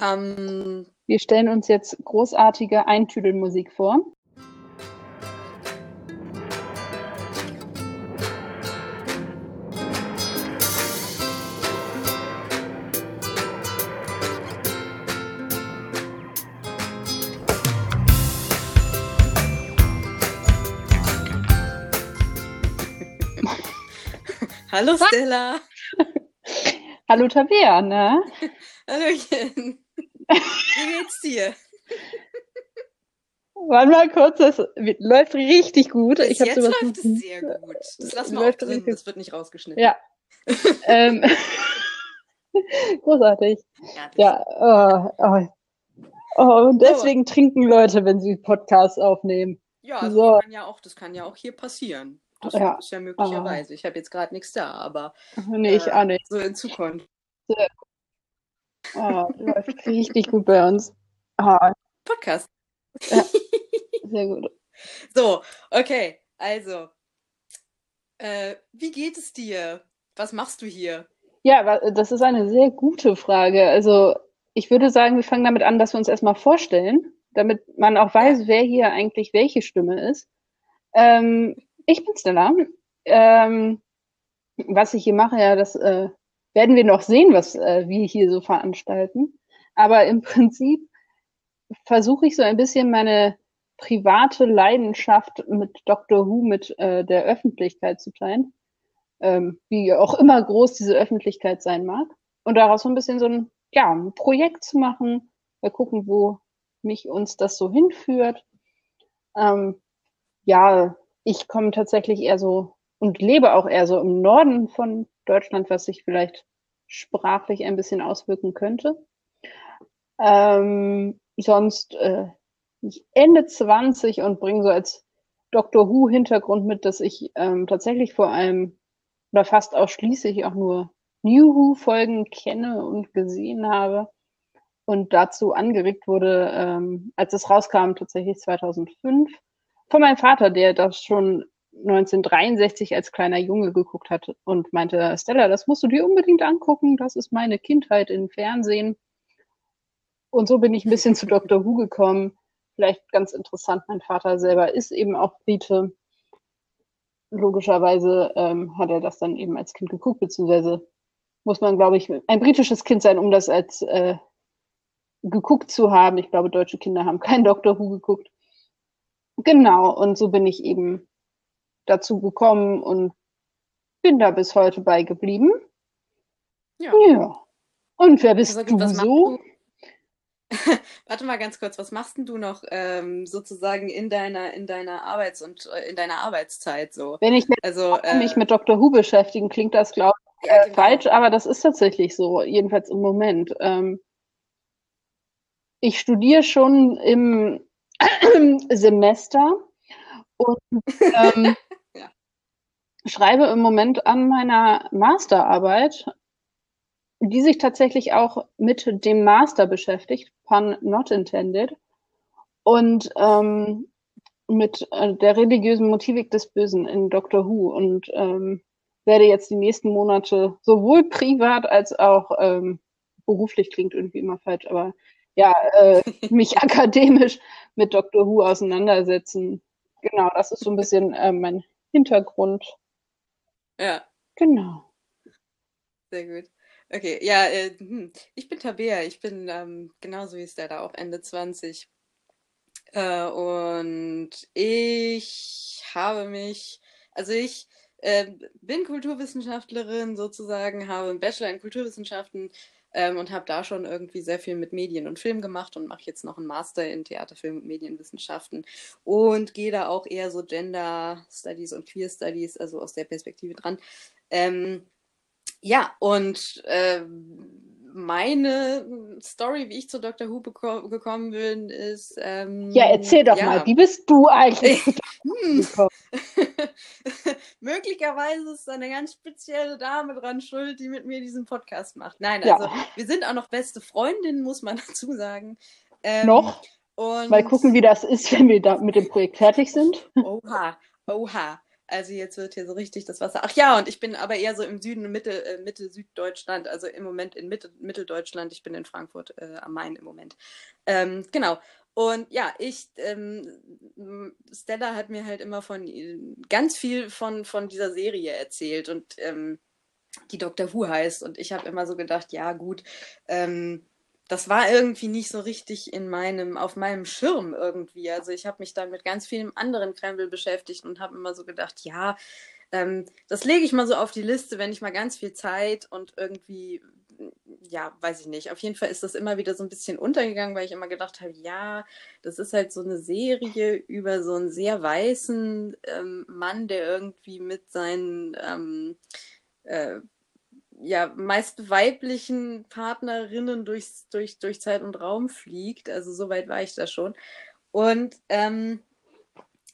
Ähm, Wir stellen uns jetzt großartige Eintüdelmusik vor. hallo Stella. Hallo Tabea, ne? Hallöchen. Wie geht's dir? Warte mal kurz, das läuft richtig gut. Bis ich jetzt läuft es sehr gut. Das lassen wir auch Läuft drin, das wird nicht rausgeschnitten. Ja. ähm, großartig. Ja, das- Ja, oh, oh. Oh, und deswegen trinken Leute, wenn sie Podcasts aufnehmen. ja also So. das, kann ja auch, das kann ja auch hier passieren. Das Ja. ist ja möglicherweise. Ich habe jetzt gerade nichts da, aber Nee, ich äh, auch nicht. so in Zukunft. Oh, läuft richtig gut bei uns. Ah, Podcast. sehr gut. So, okay, also. Äh, wie geht es dir? Was machst du hier? Ja, das ist eine sehr gute Frage. Also, ich würde sagen, wir fangen damit an, dass wir uns erstmal vorstellen, damit man auch weiß, wer hier eigentlich welche Stimme ist. Ähm, ich bin Stella. Ähm, was ich hier mache, ja, das äh, werden wir noch sehen, was äh, wir hier so veranstalten. Aber im Prinzip versuche ich so ein bisschen meine private Leidenschaft mit Dr. Who mit äh, der Öffentlichkeit zu teilen ähm, wie auch immer groß diese Öffentlichkeit sein mag. Und daraus so ein bisschen so ein, ja, ein Projekt zu machen, mal gucken, wo mich uns das so hinführt. Ähm, ja, ich komme tatsächlich eher so und lebe auch eher so im Norden von Deutschland, was sich vielleicht sprachlich ein bisschen auswirken könnte. Ähm, sonst äh, Ende 20 und bringe so als Doctor Who Hintergrund mit, dass ich ähm, tatsächlich vor allem oder fast ausschließlich auch nur New Who Folgen kenne und gesehen habe und dazu angeregt wurde, ähm, als es rauskam, tatsächlich 2005, von meinem Vater, der das schon 1963 als kleiner Junge geguckt hat und meinte, Stella, das musst du dir unbedingt angucken, das ist meine Kindheit im Fernsehen. Und so bin ich ein bisschen zu Dr. Who gekommen. Vielleicht ganz interessant, mein Vater selber ist eben auch Brite. Logischerweise ähm, hat er das dann eben als Kind geguckt, beziehungsweise muss man, glaube ich, ein britisches Kind sein, um das als äh, geguckt zu haben. Ich glaube, deutsche Kinder haben kein Doctor Who geguckt. Genau, und so bin ich eben dazu gekommen und bin da bis heute bei geblieben. Ja. Ja. Und wer bist Also du so? du? Warte mal ganz kurz, was machst denn du noch ähm, sozusagen in deiner in deiner Arbeits- und äh, in deiner Arbeitszeit so? Wenn ich Also äh, mich mit Dr. Who beschäftigen, klingt das, glaube ich, ja, äh, genau. falsch, aber das ist tatsächlich so, jedenfalls im Moment. Ähm, ich studiere schon im Semester und ähm, Ja. schreibe im Moment an meiner Masterarbeit, die sich tatsächlich auch mit dem Master beschäftigt, pun not intended, und ähm, mit äh, der religiösen Motivik des Bösen in Doctor Who und ähm, werde jetzt die nächsten Monate sowohl privat als auch ähm, beruflich klingt irgendwie immer falsch, aber ja, äh, mich akademisch mit Doctor Who auseinandersetzen. Genau, das ist so ein bisschen äh, mein Hintergrund. Ja, Genau. sehr gut. Okay, ja, äh, hm. ich bin Tabea, ich bin ähm, genauso wie Stella, auch Ende 20. Äh, und ich habe mich, also ich äh, bin Kulturwissenschaftlerin sozusagen, habe einen Bachelor in Kulturwissenschaften ähm, und habe da schon irgendwie sehr viel mit Medien und Film gemacht und mache jetzt noch einen Master in Theater, Film und Medienwissenschaften und gehe da auch eher so Gender Studies und Queer Studies, also aus der Perspektive dran. Ähm, ja, und ähm, meine Story, wie ich zu Dr. Who gekommen bin, ist. Ähm, Ja, erzähl doch ja. mal, wie bist du eigentlich Hm. Möglicherweise ist da eine ganz spezielle Dame dran schuld, die mit mir diesen Podcast macht. Nein, Ja. also wir sind auch noch beste Freundinnen, muss man dazu sagen. Ähm, Noch? Und Mal gucken, wie das ist, wenn wir da mit dem Projekt fertig sind. Oha, oha. Also jetzt wird hier so richtig das Wasser. Ach ja, und ich bin aber eher so im Süden, Mitte, äh, Mitte Süddeutschland, also im Moment in Mitte, Mitteldeutschland. Ich bin in Frankfurt äh, am Main im Moment. Ähm, genau. Und ja, ich, ähm, Stella hat mir halt immer von ganz viel von, von dieser Serie erzählt und ähm, die Doctor Who heißt. Und ich habe immer so gedacht, ja gut, ähm, das war irgendwie nicht so richtig in meinem, auf meinem Schirm irgendwie. Also ich habe mich dann mit ganz vielen anderen Krempel beschäftigt und habe immer so gedacht, ja, ähm, das lege ich mal so auf die Liste, wenn ich mal ganz viel Zeit und irgendwie ja, weiß ich nicht. Auf jeden Fall ist das immer wieder so ein bisschen untergegangen, weil ich immer gedacht habe, ja, das ist halt so eine Serie über so einen sehr weißen ähm, Mann, der irgendwie mit seinen ähm, äh, ja, meist weiblichen Partnerinnen durchs, durch, durch Zeit und Raum fliegt. Also so weit war ich da schon. Und ähm,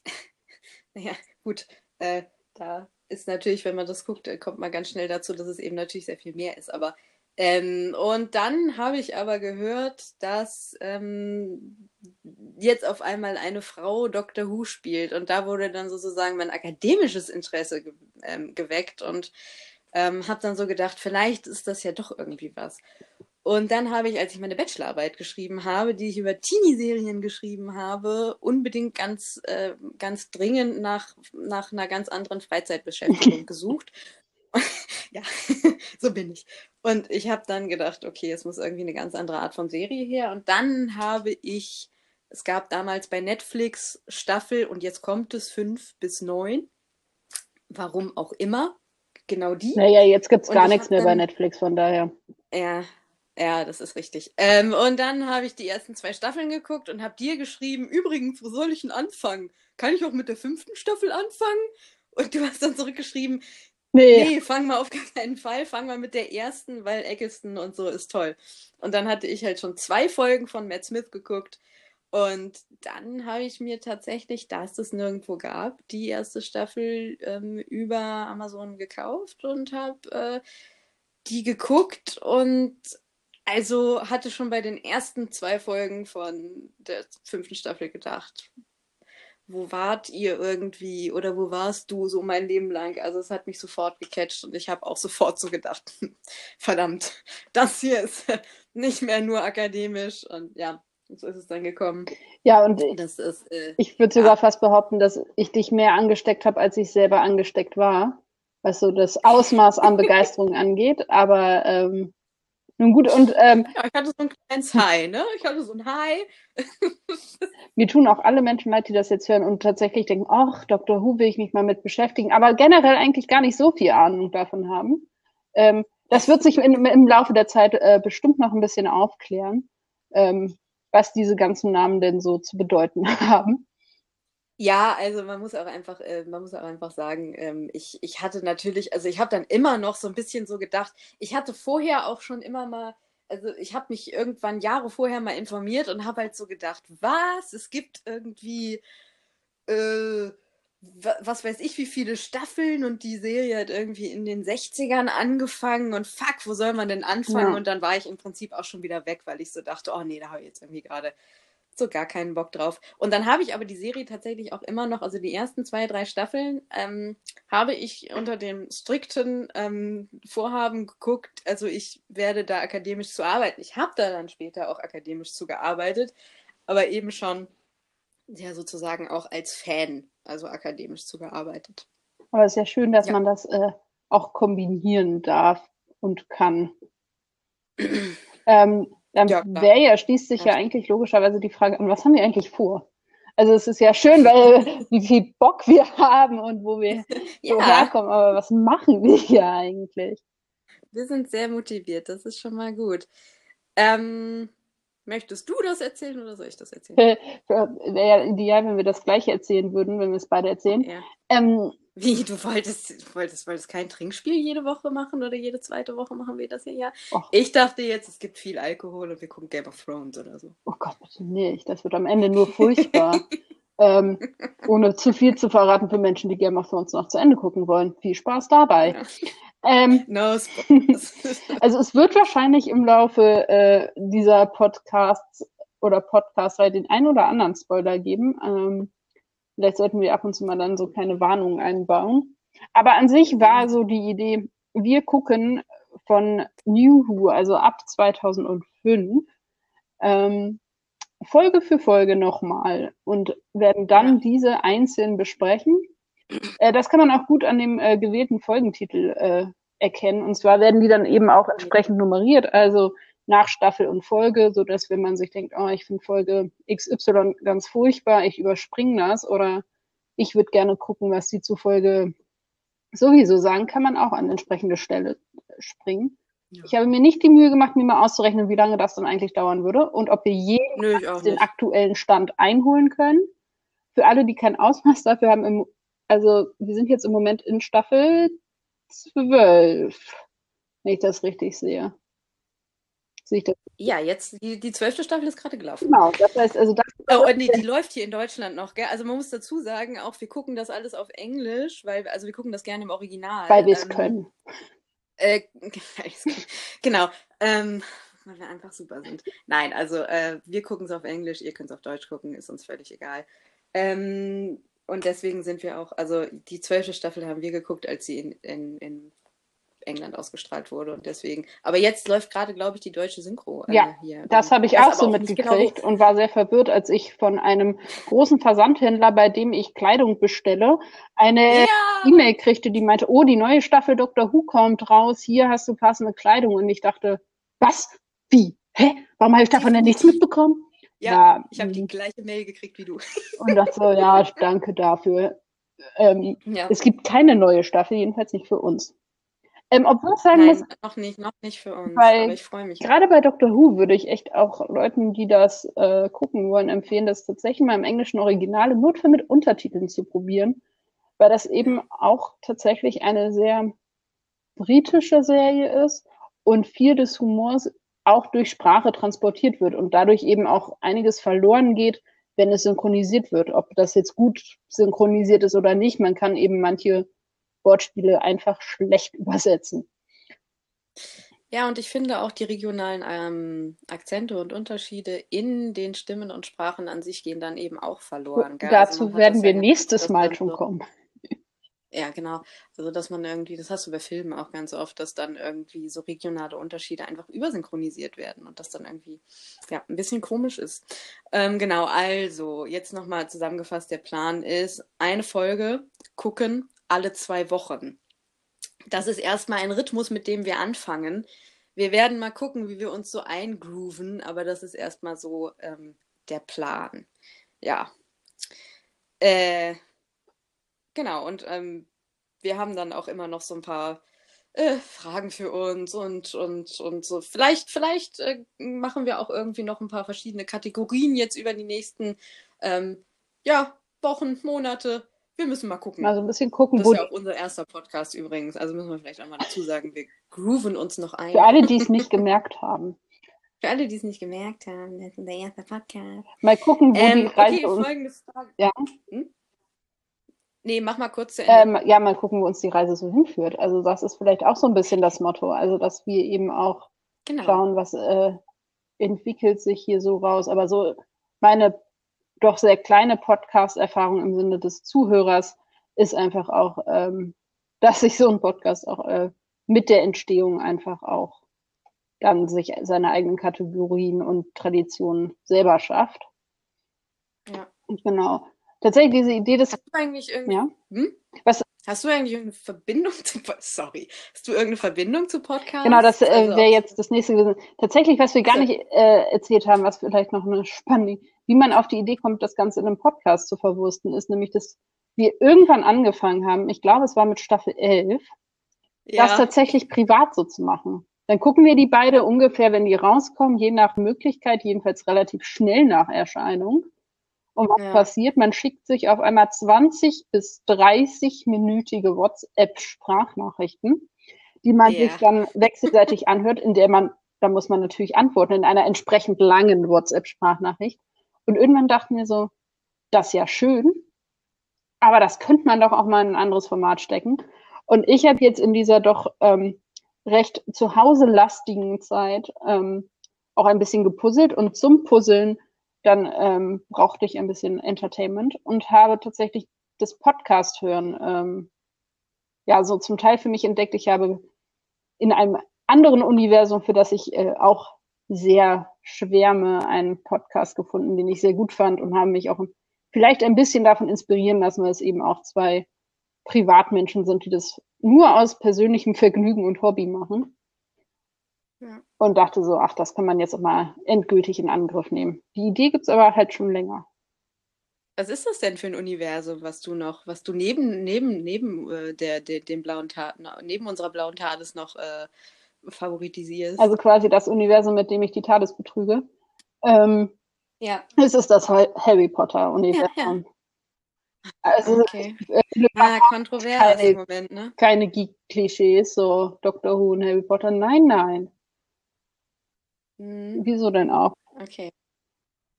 naja, gut, äh, da ist natürlich, wenn man das guckt, kommt man ganz schnell dazu, dass es eben natürlich sehr viel mehr ist. Aber ähm, und dann habe ich aber gehört, dass ähm, jetzt auf einmal eine Frau Dr. Who spielt. Und da wurde dann sozusagen mein akademisches Interesse ge ähm, geweckt und ähm, habe dann so gedacht, vielleicht ist das ja doch irgendwie was. Und dann habe ich, als ich meine Bachelorarbeit geschrieben habe, die ich über Teenie-Serien geschrieben habe, unbedingt ganz, äh, ganz dringend nach, nach einer ganz anderen Freizeitbeschäftigung gesucht ja, so bin ich. Und ich habe dann gedacht, okay, es muss irgendwie eine ganz andere Art von Serie her. Und dann habe ich, es gab damals bei Netflix Staffel und jetzt kommt es fünf bis neun. Warum auch immer. Genau die. Naja, jetzt gibt es gar nichts mehr dann, bei Netflix, von daher. Ja, ja, das ist richtig. Ähm, und dann habe ich die ersten zwei Staffeln geguckt und habe dir geschrieben, übrigens, wo soll ich denn anfangen? Kann ich auch mit der fünften Staffel anfangen? Und du hast dann zurückgeschrieben, Nee. nee, fang mal auf keinen Fall. Fang mal mit der ersten, weil Eccleston und so ist toll. Und dann hatte ich halt schon zwei Folgen von Matt Smith geguckt. Und dann habe ich mir tatsächlich, da es das nirgendwo gab, die erste Staffel ähm, über Amazon gekauft und habe äh, die geguckt und also hatte schon bei den ersten zwei Folgen von der fünften Staffel gedacht, wo wart ihr irgendwie oder wo warst du so mein Leben lang? Also es hat mich sofort gecatcht und ich habe auch sofort so gedacht, verdammt, das hier ist nicht mehr nur akademisch und ja, so ist es dann gekommen. Ja, und das ist, äh, ich würde sogar ja. fast behaupten, dass ich dich mehr angesteckt habe, als ich selber angesteckt war, was so das Ausmaß an Begeisterung angeht. Aber ähm, nun gut, und ähm, ja, ich hatte so ein kleines High, ne? Ich hatte so ein High. mir tun auch alle Menschen leid, die das jetzt hören und tatsächlich denken, ach, Dr. Who will ich mich mal mit beschäftigen, aber generell eigentlich gar nicht so viel Ahnung davon haben. Ähm, das wird sich in, im Laufe der Zeit äh, bestimmt noch ein bisschen aufklären, ähm, was diese ganzen Namen denn so zu bedeuten haben. Ja, also man muss auch einfach, äh, man muss auch einfach sagen, ähm, ich, ich hatte natürlich, also ich habe dann immer noch so ein bisschen so gedacht, ich hatte vorher auch schon immer mal, also ich habe mich irgendwann Jahre vorher mal informiert und habe halt so gedacht, was? Es gibt irgendwie, äh, was weiß ich, wie viele Staffeln und die Serie hat irgendwie in den 60ern angefangen und fuck, wo soll man denn anfangen? Ja. Und dann war ich im Prinzip auch schon wieder weg, weil ich so dachte, oh nee, da habe ich jetzt irgendwie gerade so gar keinen Bock drauf. Und dann habe ich aber die Serie tatsächlich auch immer noch, also die ersten zwei, drei Staffeln, ähm, habe ich unter dem strikten ähm, Vorhaben geguckt, also ich werde da akademisch zu arbeiten. Ich habe da dann später auch akademisch zu gearbeitet, aber eben schon ja sozusagen auch als Fan, also akademisch zu gearbeitet. Aber es ist ja schön, dass ja. man das äh, auch kombinieren darf und kann. ähm, dann ja, wäre ja, schließt sich ja. ja eigentlich logischerweise die Frage an, was haben wir eigentlich vor? Also es ist ja schön, weil wie viel Bock wir haben und wo wir ja. so herkommen, aber was machen wir hier eigentlich? Wir sind sehr motiviert, das ist schon mal gut. Ähm, möchtest du das erzählen oder soll ich das erzählen? Wäre ja ideal, wenn wir das gleiche erzählen würden, wenn wir es beide erzählen. Ja. Ähm, wie, du wolltest, wolltest, wolltest kein Trinkspiel jede Woche machen oder jede zweite Woche machen wir das hier ja? Oh. Ich dachte jetzt, es gibt viel Alkohol und wir gucken Game of Thrones oder so. Oh Gott, bitte nicht. Das wird am Ende nur furchtbar. ähm, ohne zu viel zu verraten für Menschen, die Game of Thrones noch zu Ende gucken wollen. Viel Spaß dabei. Ja. Ähm, no also es wird wahrscheinlich im Laufe äh, dieser Podcasts oder Podcasts den einen oder anderen Spoiler geben. Ähm, Vielleicht sollten wir ab und zu mal dann so keine Warnungen einbauen. Aber an sich war so die Idee, wir gucken von New Who, also ab 2005, ähm, Folge für Folge nochmal und werden dann diese einzeln besprechen. Äh, das kann man auch gut an dem äh, gewählten Folgentitel äh, erkennen. Und zwar werden die dann eben auch entsprechend nummeriert, also nach Staffel und Folge, so dass wenn man sich denkt, oh, ich finde Folge XY ganz furchtbar, ich überspringe das oder ich würde gerne gucken, was die zu Folge sowieso sagen, kann man auch an entsprechende Stelle springen. Ja. Ich habe mir nicht die Mühe gemacht, mir mal auszurechnen, wie lange das dann eigentlich dauern würde und ob wir je den aktuellen Stand einholen können. Für alle, die kein Ausmaß dafür haben, im, also wir sind jetzt im Moment in Staffel 12, wenn ich das richtig sehe. Sehe ich das? Ja, jetzt die, die zwölfte Staffel ist gerade gelaufen. Genau, das heißt, also das. Oh, nee, die läuft hier in Deutschland noch, gell? Also man muss dazu sagen, auch wir gucken das alles auf Englisch, weil also wir gucken das gerne im Original. Weil wir es ähm, können. Äh, genau. Ähm, weil wir einfach super sind. Nein, also äh, wir gucken es auf Englisch, ihr könnt es auf Deutsch gucken, ist uns völlig egal. Ähm, und deswegen sind wir auch, also die zwölfte Staffel haben wir geguckt, als sie in, in, in England ausgestrahlt wurde und deswegen. Aber jetzt läuft gerade, glaube ich, die deutsche Synchro äh, ja, hier. Das habe ich auch so mitgekriegt genau. und war sehr verwirrt, als ich von einem großen Versandhändler, bei dem ich Kleidung bestelle, eine ja. E-Mail kriegte, die meinte, oh, die neue Staffel Dr. Who kommt raus, hier hast du passende Kleidung. Und ich dachte, was? Wie? Hä? Warum habe ich davon denn nichts mitbekommen? Ja, ja ich habe die hm. gleiche Mail gekriegt wie du. Und dachte so, ja, danke dafür. Ähm, ja. Es gibt keine neue Staffel, jedenfalls nicht für uns. Ähm, obwohl ich sagen Nein, muss, noch nicht, noch nicht für uns, weil aber ich freue mich. Gerade bei Doctor Who würde ich echt auch Leuten, die das äh, gucken wollen, empfehlen, das tatsächlich mal im englischen Original im Notfall mit Untertiteln zu probieren, weil das eben auch tatsächlich eine sehr britische Serie ist und viel des Humors auch durch Sprache transportiert wird und dadurch eben auch einiges verloren geht, wenn es synchronisiert wird. Ob das jetzt gut synchronisiert ist oder nicht, man kann eben manche Wortspiele einfach schlecht übersetzen. Ja, und ich finde auch die regionalen ähm, Akzente und Unterschiede in den Stimmen und Sprachen an sich gehen dann eben auch verloren. Gell? Dazu also werden wir ja nächstes Mal schon so, kommen. Ja, genau. Also, dass man irgendwie, das hast du bei Filmen auch ganz oft, dass dann irgendwie so regionale Unterschiede einfach übersynchronisiert werden und das dann irgendwie, ja, ein bisschen komisch ist. Ähm, genau, also, jetzt nochmal zusammengefasst, der Plan ist, eine Folge gucken, alle zwei Wochen. Das ist erstmal ein Rhythmus, mit dem wir anfangen. Wir werden mal gucken, wie wir uns so eingrooven, aber das ist erstmal so ähm, der Plan. Ja. Äh, genau, und ähm, wir haben dann auch immer noch so ein paar äh, Fragen für uns und, und, und so. Vielleicht, vielleicht äh, machen wir auch irgendwie noch ein paar verschiedene Kategorien jetzt über die nächsten ähm, ja, Wochen, Monate. Wir müssen mal gucken. Also ein bisschen gucken. Das ist ja auch unser erster Podcast übrigens. Also müssen wir vielleicht auch mal dazu sagen, wir grooven uns noch ein. Für alle, die es nicht gemerkt haben. Für alle, die es nicht gemerkt haben, das ist unser erster Podcast. Mal gucken, wo ähm, die Reise okay, uns... folgende Frage. Ja. Hm? Nee, mach mal kurz zu Ende. Ähm, ja, mal gucken, wo uns die Reise so hinführt. Also das ist vielleicht auch so ein bisschen das Motto. Also dass wir eben auch genau. schauen, was äh, entwickelt sich hier so raus. Aber so meine doch sehr kleine Podcast-Erfahrung im Sinne des Zuhörers ist einfach auch, ähm, dass sich so ein Podcast auch äh, mit der Entstehung einfach auch dann sich seine eigenen Kategorien und Traditionen selber schafft. Ja. Und genau. Tatsächlich diese Idee des. Hast du eigentlich irgendwie. Ja? Hm? Was, Hast du eigentlich irgendeine Verbindung zu Sorry. Hast du irgendeine Verbindung zu Podcasts? Genau, das äh, also wäre jetzt das nächste gewesen. Tatsächlich, was wir gar nicht äh, erzählt haben, was vielleicht noch eine spannende, wie man auf die Idee kommt, das Ganze in einem Podcast zu verwursten, ist nämlich, dass wir irgendwann angefangen haben, ich glaube, es war mit Staffel 11, ja. das tatsächlich privat so zu machen. Dann gucken wir die beide ungefähr, wenn die rauskommen, je nach Möglichkeit, jedenfalls relativ schnell nach Erscheinung. Und was ja. passiert? Man schickt sich auf einmal 20 bis 30-minütige WhatsApp-Sprachnachrichten, die man ja. sich dann wechselseitig anhört, in der man, da muss man natürlich antworten, in einer entsprechend langen WhatsApp-Sprachnachricht. Und irgendwann dachten wir so, das ist ja schön, aber das könnte man doch auch mal in ein anderes Format stecken. Und ich habe jetzt in dieser doch ähm, recht zu Hause lastigen Zeit ähm, auch ein bisschen gepuzzelt und zum Puzzeln dann ähm, brauchte ich ein bisschen Entertainment und habe tatsächlich das Podcast hören, ähm, ja, so zum Teil für mich entdeckt. Ich habe in einem anderen Universum, für das ich äh, auch sehr schwärme, einen Podcast gefunden, den ich sehr gut fand und habe mich auch vielleicht ein bisschen davon inspirieren lassen, weil es eben auch zwei Privatmenschen sind, die das nur aus persönlichem Vergnügen und Hobby machen. Ja. Und dachte so, ach, das kann man jetzt auch mal endgültig in Angriff nehmen. Die Idee gibt's aber halt schon länger. Was ist das denn für ein Universum, was du noch, was du neben, neben, neben äh, der, der, dem blauen Taten, neben unserer blauen Tades noch äh, favoritisierst? Also quasi das Universum, mit dem ich die Tades betrüge. Ähm, ja. Es ist das Harry Potter-Universum. Ja, ja. Also okay. äh, ah, kontrovers keine, im Moment, ne? Keine Geek-Klischees, so Dr. Who und Harry Potter. Nein, nein. Hm. Wieso denn auch? Okay.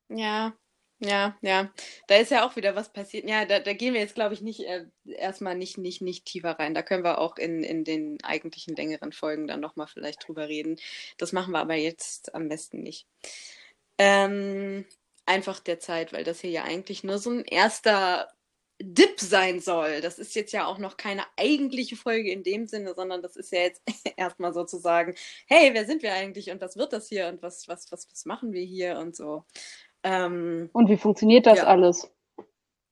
Ja, ja, ja. Da ist ja auch wieder was passiert. Ja, da, da gehen wir jetzt, glaube ich, nicht äh, erstmal nicht, nicht, nicht tiefer rein. Da können wir auch in, in den eigentlichen längeren Folgen dann nochmal vielleicht drüber reden. Das machen wir aber jetzt am besten nicht. Ähm, einfach der Zeit, weil das hier ja eigentlich nur so ein erster Dip sein soll. Das ist jetzt ja auch noch keine eigentliche Folge in dem Sinne, sondern das ist ja jetzt erstmal sozusagen, hey, wer sind wir eigentlich und was wird das hier und was, was, was, was machen wir hier und so. Ähm, und wie funktioniert das ja. alles?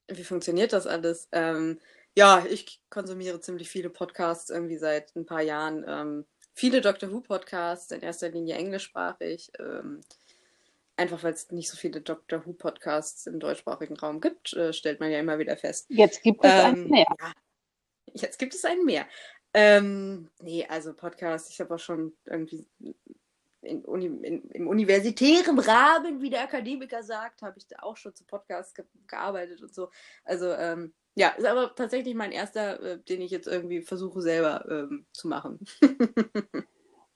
Wie funktioniert das alles? Ähm, ja, ich konsumiere ziemlich viele Podcasts irgendwie seit ein paar Jahren. Ähm, viele Doctor Who Podcasts, in erster Linie englischsprachig. Ähm, einfach weil es nicht so viele Doctor Who Podcasts im deutschsprachigen Raum gibt, äh, stellt man ja immer wieder fest. Jetzt gibt es ähm, einen mehr. Ja, jetzt gibt es einen mehr. Ähm, nee, also Podcast, ich habe auch schon irgendwie in in, im universitären Rahmen, wie der Akademiker sagt, habe ich da auch schon zu Podcasts ge gearbeitet und so. Also ähm, ja, ist aber tatsächlich mein erster, äh, den ich jetzt irgendwie versuche selber ähm, zu machen.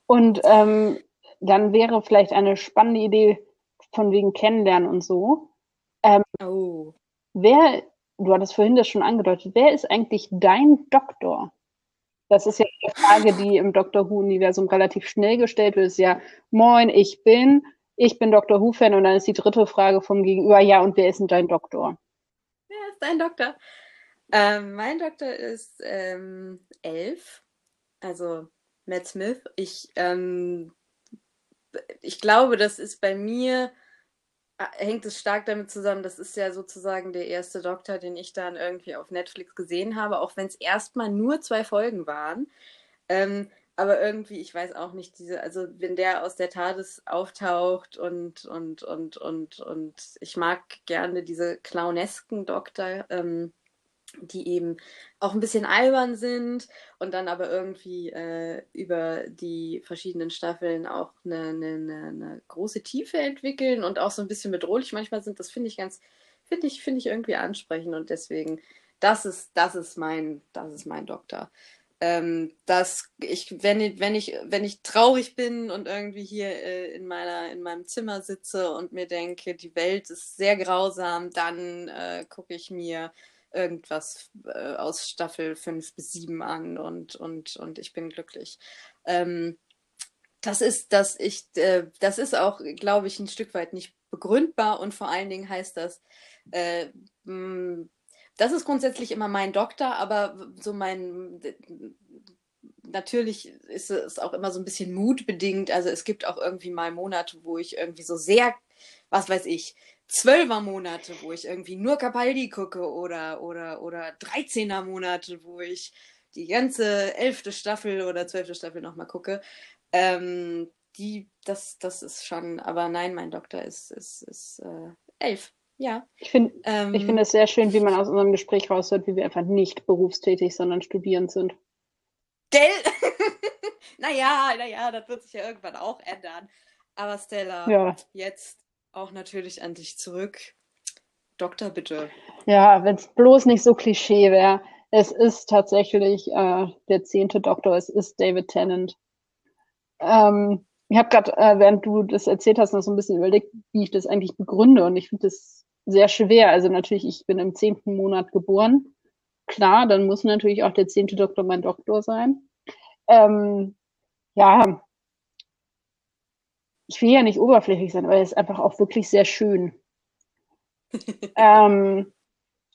und ähm, dann wäre vielleicht eine spannende Idee, von wegen Kennenlernen und so. Ähm, oh. Wer, du hattest vorhin das schon angedeutet, wer ist eigentlich dein Doktor? Das ist ja eine Frage, die im Doctor Who-Universum relativ schnell gestellt wird. Ist ja, moin, ich bin, ich bin Doctor Who-Fan und dann ist die dritte Frage vom Gegenüber, ja, und wer ist denn dein Doktor? Wer ist dein Doktor? Ähm, mein Doktor ist ähm, elf, also Matt Smith. Ich, ähm, ich glaube, das ist bei mir hängt es stark damit zusammen, das ist ja sozusagen der erste Doktor, den ich dann irgendwie auf Netflix gesehen habe, auch wenn es erstmal nur zwei Folgen waren. Ähm, aber irgendwie, ich weiß auch nicht, diese, also wenn der aus der TARDIS auftaucht und, und, und, und, und ich mag gerne diese clownesken Doktor, ähm, die eben auch ein bisschen albern sind und dann aber irgendwie äh, über die verschiedenen Staffeln auch eine, eine, eine, große Tiefe entwickeln und auch so ein bisschen bedrohlich manchmal sind. Das finde ich ganz, finde ich, finde ich irgendwie ansprechend und deswegen, das ist, das ist mein, das ist mein Doktor. Ähm, dass ich, wenn, wenn ich, wenn ich traurig bin und irgendwie hier äh, in meiner, in meinem Zimmer sitze und mir denke, die Welt ist sehr grausam, dann äh, gucke ich mir irgendwas äh, aus Staffel 5 bis 7 an und, und, und ich bin glücklich. Ähm, das ist, dass ich, äh, das ist auch, glaube ich, ein Stück weit nicht begründbar und vor allen Dingen heißt das, äh, mh, das ist grundsätzlich immer mein Doktor, aber so mein, natürlich ist es auch immer so ein bisschen mutbedingt. Also es gibt auch irgendwie mal Monate, wo ich irgendwie so sehr, was weiß ich, Zwölfer Monate, wo ich irgendwie nur Capaldi gucke oder, oder, oder 13er Monate, wo ich die ganze elfte Staffel oder zwölfte Staffel nochmal gucke. Ähm, die, das, das ist schon, aber nein, mein Doktor ist, ist, ist äh, elf. Ja. Ich finde ähm, ich find es sehr schön, wie man aus unserem Gespräch raushört, wie wir einfach nicht berufstätig, sondern studierend sind. Gell? naja, naja, das wird sich ja irgendwann auch ändern. Aber Stella, ja. jetzt auch natürlich an dich zurück. Doktor, bitte. Ja, wenn es bloß nicht so Klischee wäre. Es ist tatsächlich äh, der zehnte Doktor, es ist David Tennant. Ähm, ich habe gerade, äh, während du das erzählt hast, noch so ein bisschen überlegt, wie ich das eigentlich begründe. Und ich finde das sehr schwer. Also natürlich, ich bin im zehnten Monat geboren. Klar, dann muss natürlich auch der zehnte Doktor mein Doktor sein. Ähm, ja, ich will ja nicht oberflächlich sein, aber er ist einfach auch wirklich sehr schön. ähm,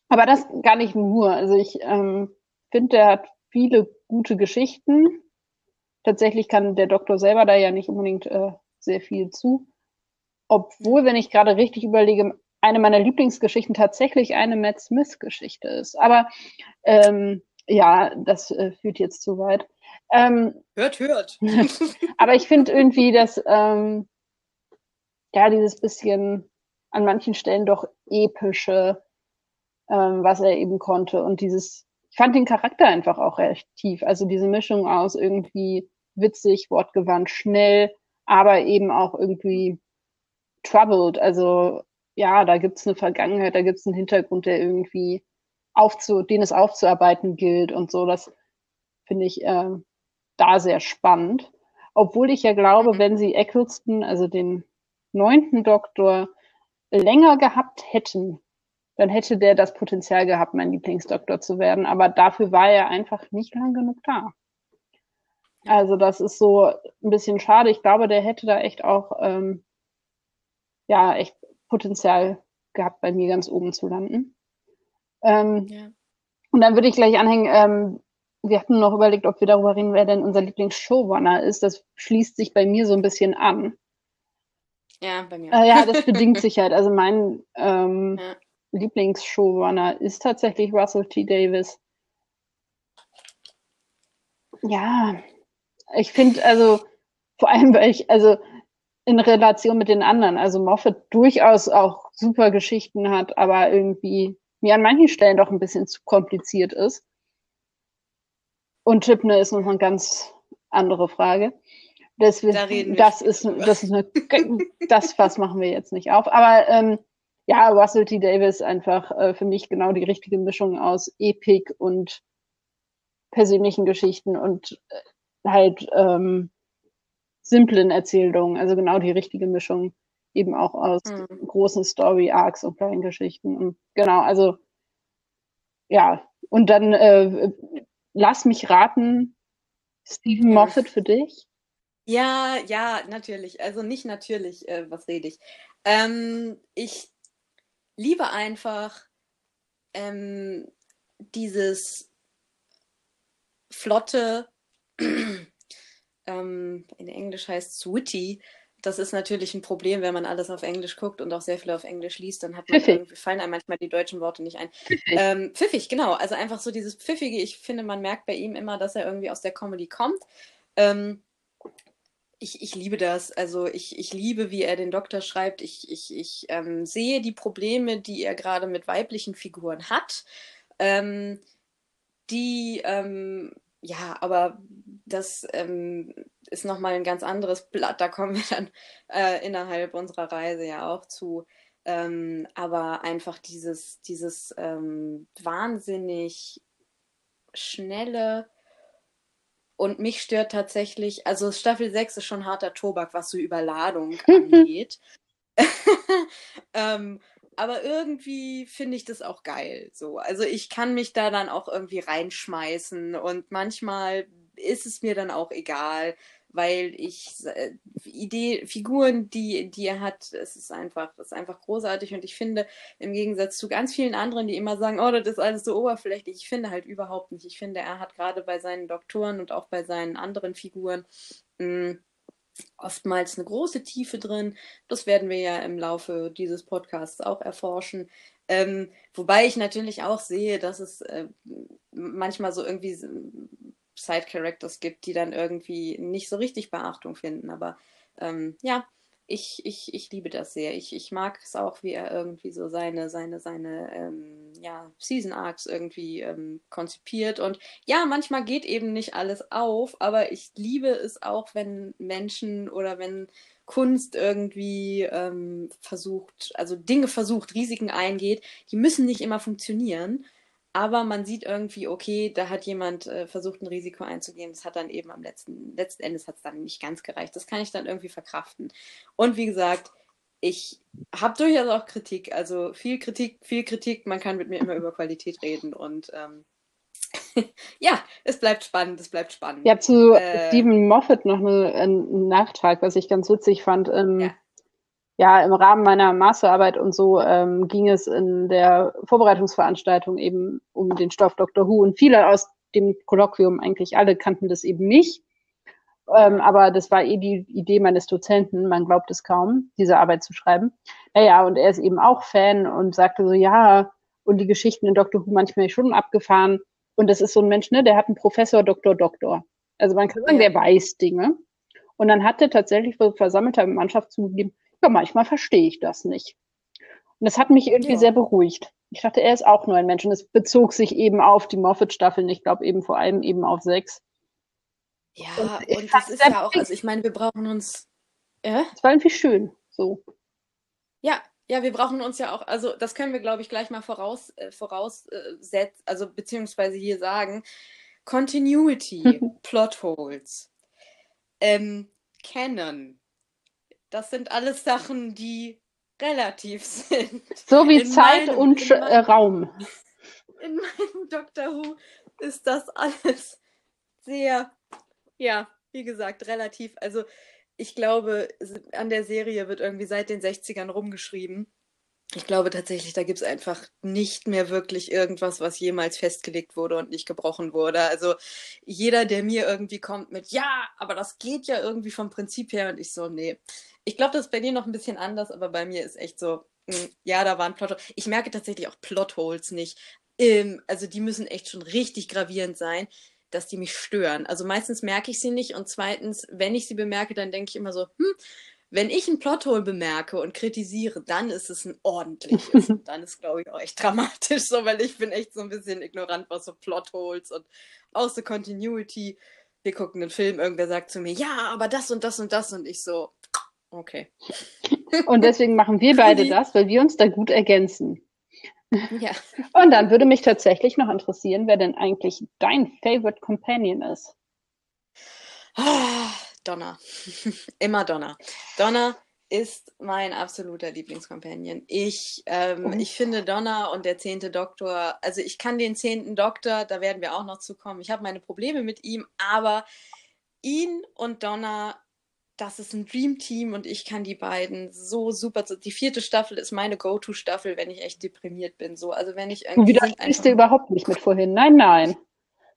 aber das gar nicht nur. Also ich ähm, finde, der hat viele gute Geschichten. Tatsächlich kann der Doktor selber da ja nicht unbedingt äh, sehr viel zu. Obwohl, wenn ich gerade richtig überlege, eine meiner Lieblingsgeschichten tatsächlich eine Matt Smith-Geschichte ist. Aber ähm, ja, das äh, führt jetzt zu weit. Ähm, hört, hört. aber ich finde irgendwie, dass ähm, ja dieses bisschen an manchen Stellen doch epische, ähm, was er eben konnte und dieses, ich fand den Charakter einfach auch recht tief. Also diese Mischung aus irgendwie witzig, wortgewandt, schnell, aber eben auch irgendwie troubled. Also ja, da gibt's eine Vergangenheit, da gibt's einen Hintergrund, der irgendwie aufzu, den es aufzuarbeiten gilt und so. Das finde ich äh, da sehr spannend. Obwohl ich ja glaube, mhm. wenn sie Eccleston, also den neunten Doktor, länger gehabt hätten, dann hätte der das Potenzial gehabt, mein Lieblingsdoktor zu werden. Aber dafür war er einfach nicht lang genug da. Also das ist so ein bisschen schade. Ich glaube, der hätte da echt auch ähm, ja echt Potenzial gehabt, bei mir ganz oben zu landen. Ähm, ja. Und dann würde ich gleich anhängen, ähm, wir hatten noch überlegt, ob wir darüber reden, wer denn unser Lieblings-Showrunner ist. Das schließt sich bei mir so ein bisschen an. Ja, bei mir. Äh, ja, das bedingt sich halt. Also mein ähm, ja. Lieblings-Showrunner ist tatsächlich Russell T. Davis. Ja, ich finde, also vor allem, weil ich, also in Relation mit den anderen, also Moffat durchaus auch super Geschichten hat, aber irgendwie mir an manchen Stellen doch ein bisschen zu kompliziert ist. Und Chipne ist noch eine ganz andere Frage. Deswegen, da das ist, das ist eine, das Fass machen wir jetzt nicht auf. Aber ähm, ja, Russell T. Davis einfach äh, für mich genau die richtige Mischung aus Epik und persönlichen Geschichten und äh, halt ähm, simplen Erzählungen. Also genau die richtige Mischung eben auch aus mhm. großen Story-Arcs und kleinen Geschichten. Und genau, also ja, und dann äh, lass mich raten, Stephen Moffat für dich? Ja, ja, natürlich. Also nicht natürlich, äh, was rede ich. Ähm, ich liebe einfach ähm, dieses flotte, ähm, in Englisch heißt es witty, das ist natürlich ein Problem, wenn man alles auf Englisch guckt und auch sehr viel auf Englisch liest, dann hat man irgendwie, fallen einem manchmal die deutschen Worte nicht ein. Pfiffig. Ähm, pfiffig, genau. Also einfach so dieses Pfiffige. Ich finde, man merkt bei ihm immer, dass er irgendwie aus der Comedy kommt. Ähm, ich, ich liebe das. Also ich, ich liebe, wie er den Doktor schreibt. Ich, ich, ich ähm, sehe die Probleme, die er gerade mit weiblichen Figuren hat. Ähm, die, ähm, ja, aber das ähm, ist nochmal ein ganz anderes Blatt. Da kommen wir dann äh, innerhalb unserer Reise ja auch zu. Ähm, aber einfach dieses, dieses ähm, wahnsinnig schnelle und mich stört tatsächlich, also Staffel 6 ist schon harter Tobak, was so Überladung angeht. ähm, aber irgendwie finde ich das auch geil. So, also ich kann mich da dann auch irgendwie reinschmeißen und manchmal ist es mir dann auch egal, weil ich äh, Idee, Figuren, die, die er hat, es ist einfach, ist einfach großartig und ich finde, im Gegensatz zu ganz vielen anderen, die immer sagen, oh, das ist alles so oberflächlich, ich finde halt überhaupt nicht. Ich finde, er hat gerade bei seinen Doktoren und auch bei seinen anderen Figuren mh, mm, oftmals eine große Tiefe drin. Das werden wir ja im Laufe dieses Podcasts auch erforschen. Ähm, wobei ich natürlich auch sehe, dass es äh, manchmal so irgendwie Side-Characters gibt, die dann irgendwie nicht so richtig Beachtung finden. Aber ähm, ja, ich, ich, ich liebe das sehr. Ich, ich mag es auch, wie er irgendwie so seine, seine, seine ähm, ja, Season Arcs irgendwie ähm, konzipiert. Und ja, manchmal geht eben nicht alles auf, aber ich liebe es auch, wenn Menschen oder wenn Kunst irgendwie ähm, versucht, also Dinge versucht, Risiken eingeht. Die müssen nicht immer funktionieren, aber man sieht irgendwie, okay, da hat jemand äh, versucht, ein Risiko einzugehen. Das hat dann eben am letzten, letzten Endes hat es dann nicht ganz gereicht. Das kann ich dann irgendwie verkraften. Und wie gesagt, ich habe durchaus auch Kritik. Also viel Kritik, viel Kritik. Man kann mit mir immer über Qualität reden und ähm, ja, es bleibt spannend, es bleibt spannend. Ja, zu äh, Stephen Moffat noch eine, einen Nachtrag, was ich ganz witzig fand. Ähm, ja. Ja, im Rahmen meiner Masterarbeit und so ähm, ging es in der Vorbereitungsveranstaltung eben um den Stoff Dr. Who und viele aus dem Kolloquium, eigentlich alle kannten das eben nicht. Ähm, aber das war eh die Idee meines Dozenten, man glaubt es kaum, diese Arbeit zu schreiben. Naja, und er ist eben auch Fan und sagte so, ja, und die Geschichten in Dr. Who manchmal schon abgefahren. Und das ist so ein Mensch, ne, der hat einen Professor, Doktor, Doktor. Also man kann sagen, der weiß Dinge. Und dann hat er tatsächlich vor versammelter Mannschaft zugegeben, ja, manchmal verstehe ich das nicht. Und das hat mich irgendwie ja. sehr beruhigt. Ich dachte, er ist auch nur ein Mensch und es bezog sich eben auf die Moffat-Staffeln, ich glaube eben vor allem eben auf sechs. Ja, und, und das ist ja auch, also ich meine, wir brauchen uns. Äh? Es war irgendwie schön, so. Ja, ja, wir brauchen uns ja auch, also das können wir, glaube ich, gleich mal voraus, äh, voraussetzen, also beziehungsweise hier sagen. Continuity, Plotholes, ähm, Canon. Das sind alles Sachen, die relativ sind. So wie in Zeit meinem, und meinem, äh, Raum. In meinem Doctor Who ist das alles sehr, ja, wie gesagt, relativ. Also ich glaube, an der Serie wird irgendwie seit den 60ern rumgeschrieben. Ich glaube tatsächlich, da gibt es einfach nicht mehr wirklich irgendwas, was jemals festgelegt wurde und nicht gebrochen wurde. Also jeder, der mir irgendwie kommt mit, ja, aber das geht ja irgendwie vom Prinzip her und ich so, nee. Ich glaube, das ist bei dir noch ein bisschen anders, aber bei mir ist echt so, mh, hm, ja, da waren Plotholes. Ich merke tatsächlich auch Plotholes nicht. Ähm, also die müssen echt schon richtig gravierend sein dass die mich stören. Also meistens merke ich sie nicht und zweitens, wenn ich sie bemerke, dann denke ich immer so, hm, wenn ich ein Plothole bemerke und kritisiere, dann ist es ein ordentliches. und dann ist, glaube ich, auch echt dramatisch so, weil ich bin echt so ein bisschen ignorant, was so Plotholes und aus der Continuity. Wir gucken einen Film, irgendwer sagt zu mir, ja, aber das und das und das und ich so, okay. Und deswegen machen wir beide das, weil wir uns da gut ergänzen. Ja. Und dann würde mich tatsächlich noch interessieren, wer denn eigentlich dein Favorite Companion ist. Donna. Immer Donna. Donna ist mein absoluter Lieblingscompanion. Ich, ähm, oh. ich finde Donna und der zehnte Doktor, also ich kann den zehnten Doktor, da werden wir auch noch zukommen. Ich habe meine Probleme mit ihm, aber ihn und Donna das ist ein Dream Team und ich kann die beiden so super. Die vierte Staffel ist meine Go-To-Staffel, wenn ich echt deprimiert bin. So, also wenn ich irgendwie. Du überhaupt nicht mit vorhin. Nein, nein.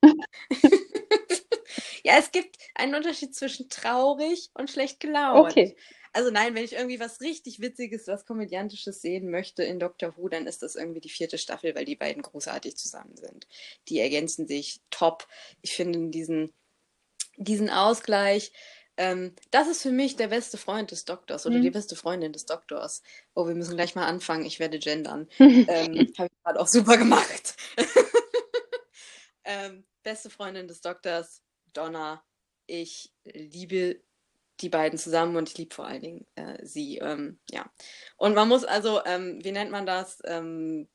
ja, es gibt einen Unterschied zwischen traurig und schlecht gelaunt. Okay. Also nein, wenn ich irgendwie was richtig Witziges, was Komödiantisches sehen möchte in Doctor Who, dann ist das irgendwie die vierte Staffel, weil die beiden großartig zusammen sind. Die ergänzen sich top. Ich finde diesen, diesen Ausgleich ähm, das ist für mich der beste Freund des Doktors oder mhm. die beste Freundin des Doktors. Oh, wir müssen gleich mal anfangen. Ich werde gendern. ähm, Habe ich gerade auch super gemacht. ähm, beste Freundin des Doktors, Donna. Ich liebe die beiden zusammen und ich liebe vor allen Dingen äh, sie. Ähm, ja. Und man muss also, ähm, wie nennt man das? Ähm,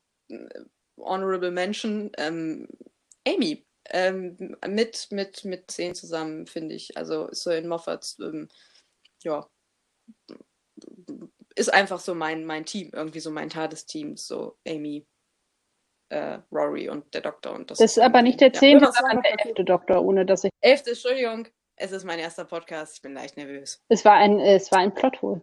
Honorable Mention. Ähm, Amy ähm, mit, mit, mit zehn zusammen, finde ich. Also so in Moffats, ähm, ja, ist einfach so mein, mein Team, irgendwie so mein Tadesteam, so Amy, äh, Rory und der Doktor. Und das, das ist aber nicht der zehnte, ja, sondern der elfte Doktor, ohne dass ich. Elfte, Entschuldigung. Es ist mein erster Podcast, ich bin leicht nervös. Es war ein, es war ein Plothole.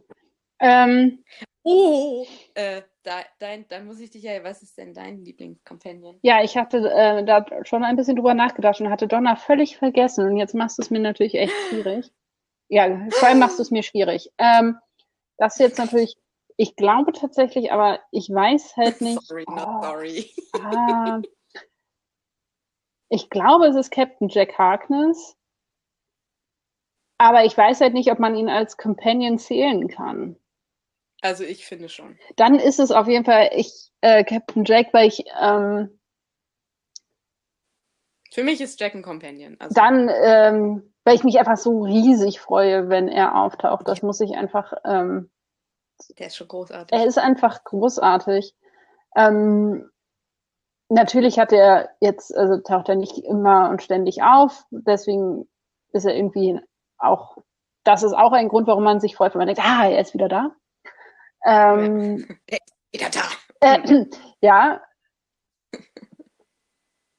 Ähm, oh, äh, da, dein, dann muss ich dich ja, was ist denn dein Lieblingscompanion? Ja, ich hatte äh, da schon ein bisschen drüber nachgedacht und hatte Donna völlig vergessen. Und jetzt machst du es mir natürlich echt schwierig. Ja, vor allem machst du es mir schwierig. Ähm, das ist jetzt natürlich, ich glaube tatsächlich, aber ich weiß halt nicht. Sorry, not oh, sorry. Ah, ich glaube, es ist Captain Jack Harkness. Aber ich weiß halt nicht, ob man ihn als Companion zählen kann. Also ich finde schon. Dann ist es auf jeden Fall ich, äh, Captain Jack, weil ich ähm, für mich ist Jack ein Companion. Also. Dann, ähm, weil ich mich einfach so riesig freue, wenn er auftaucht. Das muss ich einfach. Ähm, Der ist schon großartig. Er ist einfach großartig. Ähm, natürlich hat er jetzt, also taucht er nicht immer und ständig auf. Deswegen ist er irgendwie auch. Das ist auch ein Grund, warum man sich freut, wenn man denkt, ah, er ist wieder da. Ähm, Wieder da. Äh, ja.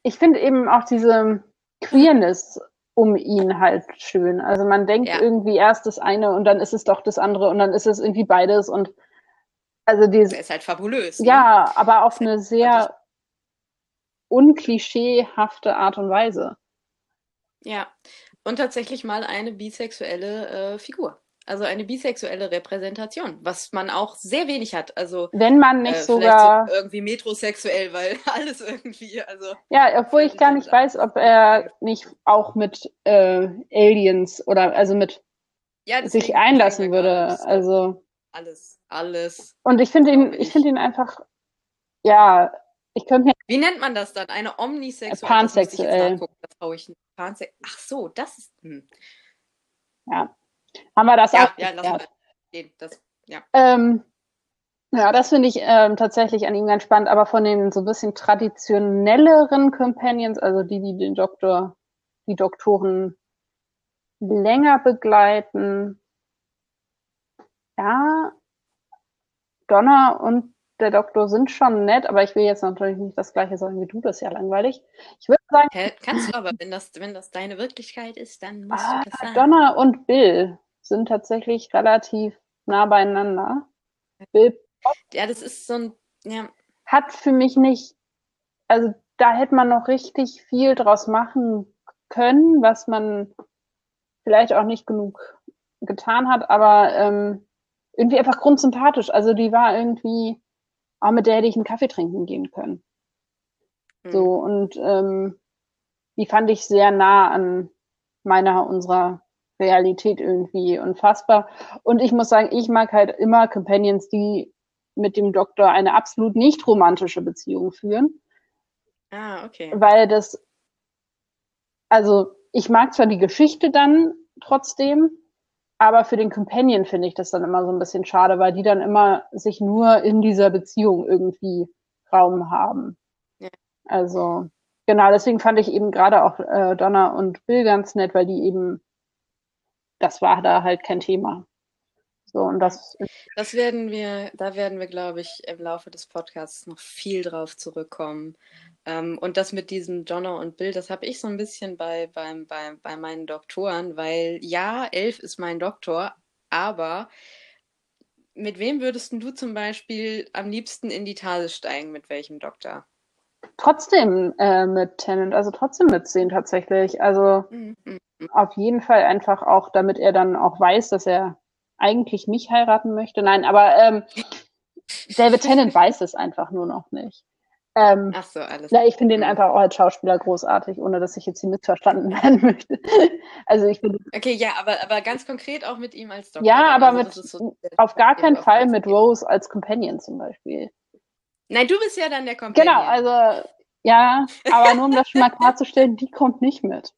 Ich finde eben auch diese Queerness um ihn halt schön. Also man denkt ja. irgendwie erst das eine und dann ist es doch das andere und dann ist es irgendwie beides und also diese. ist halt fabulös. Ne? Ja, aber auf eine sehr unklischeehafte Art und Weise. Ja, und tatsächlich mal eine bisexuelle äh, Figur. Also eine bisexuelle Repräsentation, was man auch sehr wenig hat. Also wenn man nicht äh, sogar so irgendwie metrosexuell, weil alles irgendwie, also ja, obwohl ich gar nicht weiß, ob er nicht auch mit äh, Aliens oder also mit ja, sich einlassen würde. Also alles, alles. Und ich finde ihn, ich finde ihn einfach, ja, ich könnte mir. Wie nennt man das dann? Eine omnisexuelle? Pansexuell. Das, das traue ich nicht. Panse Ach so, das ist. Hm. Ja. Haben wir das ja, auch? Ja, lass mal gehen. Das, ja. Ähm, ja, das finde ich ähm, tatsächlich an ihm ganz spannend, aber von den so ein bisschen traditionelleren Companions, also die, die den Doktor, die Doktoren länger begleiten, ja, Donna und der Doktor sind schon nett, aber ich will jetzt natürlich nicht das gleiche sagen wie du, das ist ja langweilig. Ich würde sagen. Kannst du aber, wenn das, wenn das deine Wirklichkeit ist, dann musst ah, du das sagen. Donna und Bill sind tatsächlich relativ nah beieinander. Bill ja, das ist so ein, ja. Hat für mich nicht, also da hätte man noch richtig viel draus machen können, was man vielleicht auch nicht genug getan hat, aber ähm, irgendwie einfach grundsympathisch. Also die war irgendwie, auch mit der hätte ich einen Kaffee trinken gehen können. Mhm. So, und ähm, die fand ich sehr nah an meiner, unserer Realität irgendwie unfassbar. Und ich muss sagen, ich mag halt immer Companions, die mit dem Doktor eine absolut nicht romantische Beziehung führen. Ah, okay. Weil das, also ich mag zwar die Geschichte dann trotzdem, aber für den Companion finde ich das dann immer so ein bisschen schade, weil die dann immer sich nur in dieser Beziehung irgendwie Raum haben. Ja. Also, genau, deswegen fand ich eben gerade auch äh, Donna und Bill ganz nett, weil die eben, das war da halt kein Thema. So, und das. Das werden wir, da werden wir, glaube ich, im Laufe des Podcasts noch viel drauf zurückkommen. Ähm, und das mit diesem Donner und Bill, das habe ich so ein bisschen bei, bei, bei, bei meinen Doktoren, weil ja, elf ist mein Doktor, aber mit wem würdest du zum Beispiel am liebsten in die Tase steigen? Mit welchem Doktor? Trotzdem äh, mit Tennant, also trotzdem mit zehn tatsächlich. Also mhm. auf jeden Fall einfach auch, damit er dann auch weiß, dass er eigentlich mich heiraten möchte. Nein, aber ähm, David Tennant weiß es einfach nur noch nicht. Ähm, Ach so, alles. Ja, ich finde ihn einfach auch als Schauspieler großartig, ohne dass ich jetzt hier missverstanden werden möchte. also ich finde. Okay, ja, aber, aber ganz konkret auch mit ihm als Doktor. Ja, aber also mit, so, auf gar keinen Fall mit Rose als Companion zum Beispiel. Nein, du bist ja dann der Companion. Genau, also ja, aber nur um das schon mal klarzustellen, die kommt nicht mit.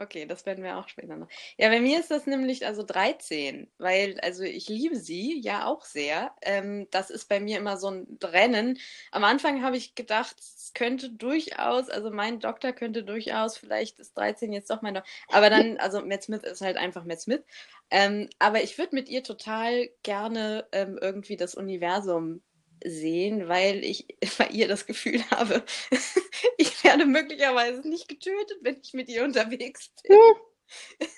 Okay, das werden wir auch später noch. Ja, bei mir ist das nämlich also 13, weil, also ich liebe sie ja auch sehr. Ähm, das ist bei mir immer so ein Rennen. Am Anfang habe ich gedacht, es könnte durchaus, also mein Doktor könnte durchaus, vielleicht ist 13 jetzt doch mein Doktor. Aber dann, also Matt Smith ist halt einfach Matt Smith. Ähm, aber ich würde mit ihr total gerne ähm, irgendwie das Universum sehen, weil ich bei ihr das Gefühl habe, ich werde möglicherweise nicht getötet, wenn ich mit ihr unterwegs bin. Hm.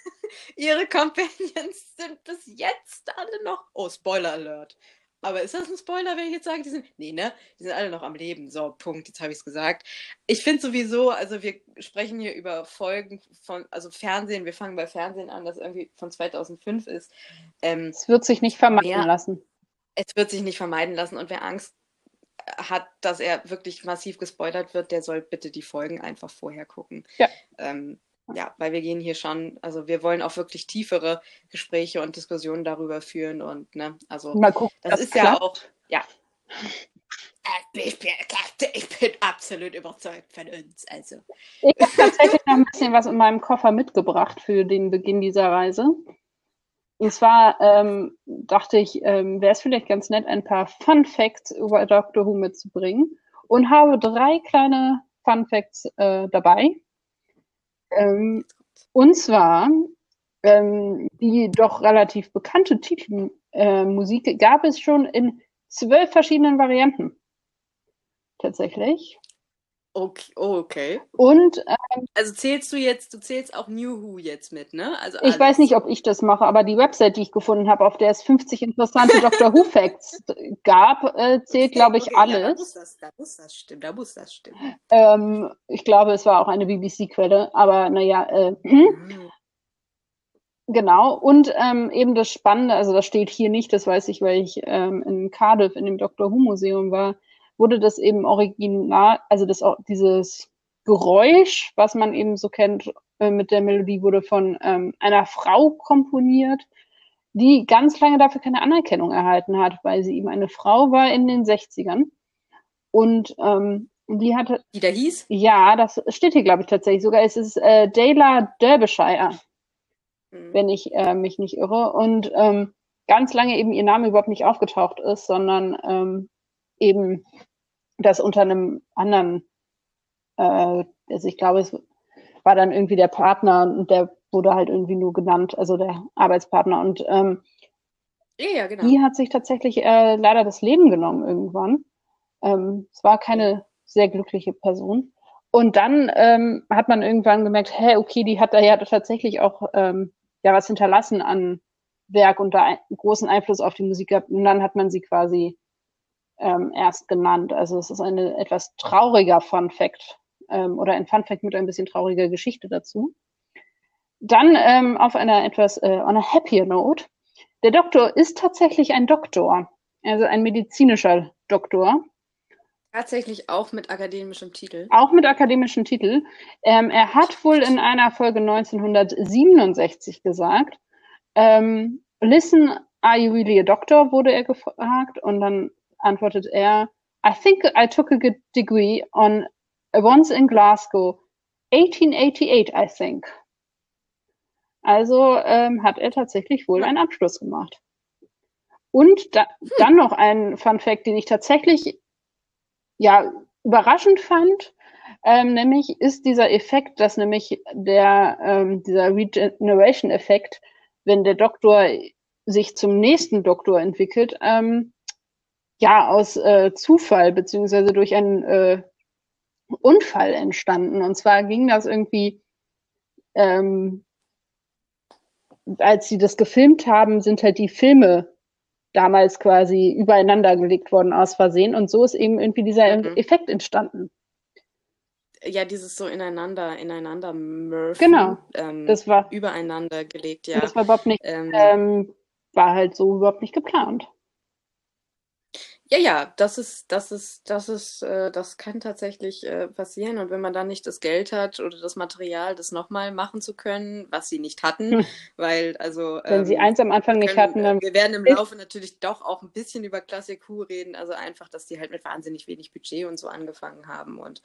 Ihre Companions sind bis jetzt alle noch. Oh, Spoiler Alert. Aber ist das ein Spoiler, wenn ich jetzt sage, die sind. Nee, ne? Die sind alle noch am Leben. So, Punkt. Jetzt habe ich es gesagt. Ich finde sowieso, also wir sprechen hier über Folgen von, also Fernsehen, wir fangen bei Fernsehen an, das irgendwie von 2005 ist. Ähm, es wird sich nicht vermeiden lassen es wird sich nicht vermeiden lassen und wer Angst hat, dass er wirklich massiv gespoilert wird, der soll bitte die Folgen einfach vorher gucken. Ja. Ähm, ja, weil wir gehen hier schon, also wir wollen auch wirklich tiefere Gespräche und Diskussionen darüber führen und ne, also Mal gucken, das, das ist klappt. ja auch, ja. Ich bin, ich bin, absolut überzeugt von uns. Also. Ich habe tatsächlich noch ein bisschen was in meinem Koffer mitgebracht für den Beginn dieser Reise. Und zwar ähm, dachte ich, ähm, wäre es vielleicht ganz nett, ein paar Fun Facts über Doctor Who mitzubringen und habe drei kleine Fun Facts äh, dabei. Ähm, und zwar ähm, die doch relativ bekannte Titelmusik äh, gab es schon in zwölf verschiedenen Varianten. Tatsächlich. Okay, oh, okay. Und äh, Also zählst du jetzt, du zählst auch New Who jetzt mit, ne? Also ich weiß alles. nicht, ob ich das mache, aber die Website, die ich gefunden habe, auf der es 50 interessante Doctor Who Facts gab, äh, zählt, glaube ich, okay, ja, da muss alles. das, da muss das stimmen, da muss das stimmen. Ähm, ich glaube, es war auch eine BBC-Quelle, aber naja, äh, Mhm. genau. Und ähm, eben das Spannende, also das steht hier nicht, das weiß ich, weil ich ähm, in Cardiff in dem Doctor Who Museum war, wurde das eben original, also das dieses Geräusch, was man eben so kennt äh, mit der Melodie, wurde von ähm, einer Frau komponiert, die ganz lange dafür keine Anerkennung erhalten hat, weil sie eben eine Frau war in den 60ern. Und ähm, die hatte, Die da hieß? ja, das steht hier, glaube ich, tatsächlich sogar. Es ist äh, Dayla Derbyshire, Mhm. wenn ich äh, mich nicht irre. Und ähm, ganz lange eben ihr Name überhaupt nicht aufgetaucht ist, sondern ähm, eben das unter einem anderen, äh, also ich glaube, es war dann irgendwie der Partner und der wurde halt irgendwie nur genannt, also der Arbeitspartner. Und ähm, Ja, genau. die hat sich tatsächlich äh, leider das Leben genommen irgendwann. Ähm, es war keine sehr glückliche Person. Und dann ähm, hat man irgendwann gemerkt, hä, okay, die hat da ja tatsächlich auch ähm, ja was hinterlassen an Werk und da ein, großen Einfluss auf die Musik gehabt. Und dann hat man sie quasi ähm, erst genannt. Also es ist ein etwas trauriger Fun Fact ähm, oder ein Fun Fact mit ein bisschen trauriger Geschichte dazu. Dann ähm, auf einer etwas äh, on a happier note. Der Doktor ist tatsächlich ein Doktor, also ein medizinischer Doktor, Tatsächlich auch mit akademischem Titel. auch mit akademischem Titel. Ähm, er hat wohl in einer Folge 1967 gesagt, ähm, Listen, are you really a doctor? wurde er gefragt und dann antwortet er, I think I took a good degree on once in Glasgow, 1888, I think. Also ähm, hat er tatsächlich wohl einen Abschluss gemacht. Und da, dann noch ein Fun Fact, den ich tatsächlich ja überraschend fand, ähm, nämlich ist dieser Effekt, dass nämlich der ähm, dieser Regeneration-Effekt, wenn der Doktor sich zum nächsten Doktor entwickelt, ähm, ja aus äh, Zufall beziehungsweise durch einen äh, Unfall entstanden. Und zwar ging das irgendwie, ähm, als sie das gefilmt haben, sind halt die Filme damals quasi übereinander gelegt worden aus Versehen. Und so ist eben irgendwie dieser Mhm. Effekt entstanden. Ja, dieses so ineinander, ineinander murphen, Genau. ähm, Das war, übereinander gelegt, ja. das war überhaupt nicht, Ähm, ähm, war halt so überhaupt nicht geplant. Ja, ja, das ist, das ist, das ist, äh, das kann tatsächlich äh, passieren. Und wenn man dann nicht das Geld hat oder das Material, das nochmal machen zu können, was sie nicht hatten, Hm. weil, also, Wenn sie ähm, eins am Anfang wir nicht können, hatten, äh, dann wir werden im Laufe natürlich doch auch ein bisschen über Classic Who reden, also einfach, dass die halt mit wahnsinnig wenig Budget und so angefangen haben und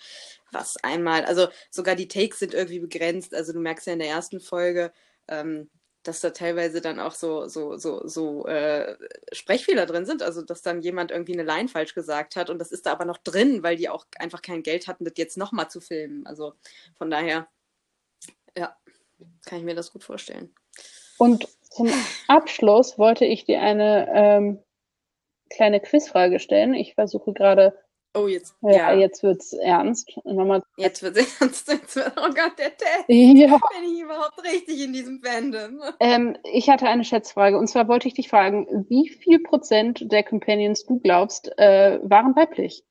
was einmal, also sogar die Takes sind irgendwie begrenzt. Also du merkst ja in der ersten Folge, ähm, dass da teilweise dann auch so, so, so, so äh, Sprechfehler drin sind. Also, dass dann jemand irgendwie eine Line falsch gesagt hat und das ist da aber noch drin, weil die auch einfach kein Geld hatten, das jetzt nochmal zu filmen. Also von daher, ja, kann ich mir das gut vorstellen. Und zum Abschluss wollte ich dir eine ähm, kleine Quizfrage stellen. Ich versuche gerade, Oh, jetzt, ja, ja, jetzt wird's ernst. Nochmal, jetzt wird ernst. Jetzt wird, oh Gott, der Test. ja, Bin ich überhaupt richtig in diesem Fandom? ähm, ich hatte eine Schätzfrage und zwar wollte ich dich fragen, wie viel Prozent der Companions du glaubst, äh, waren weiblich?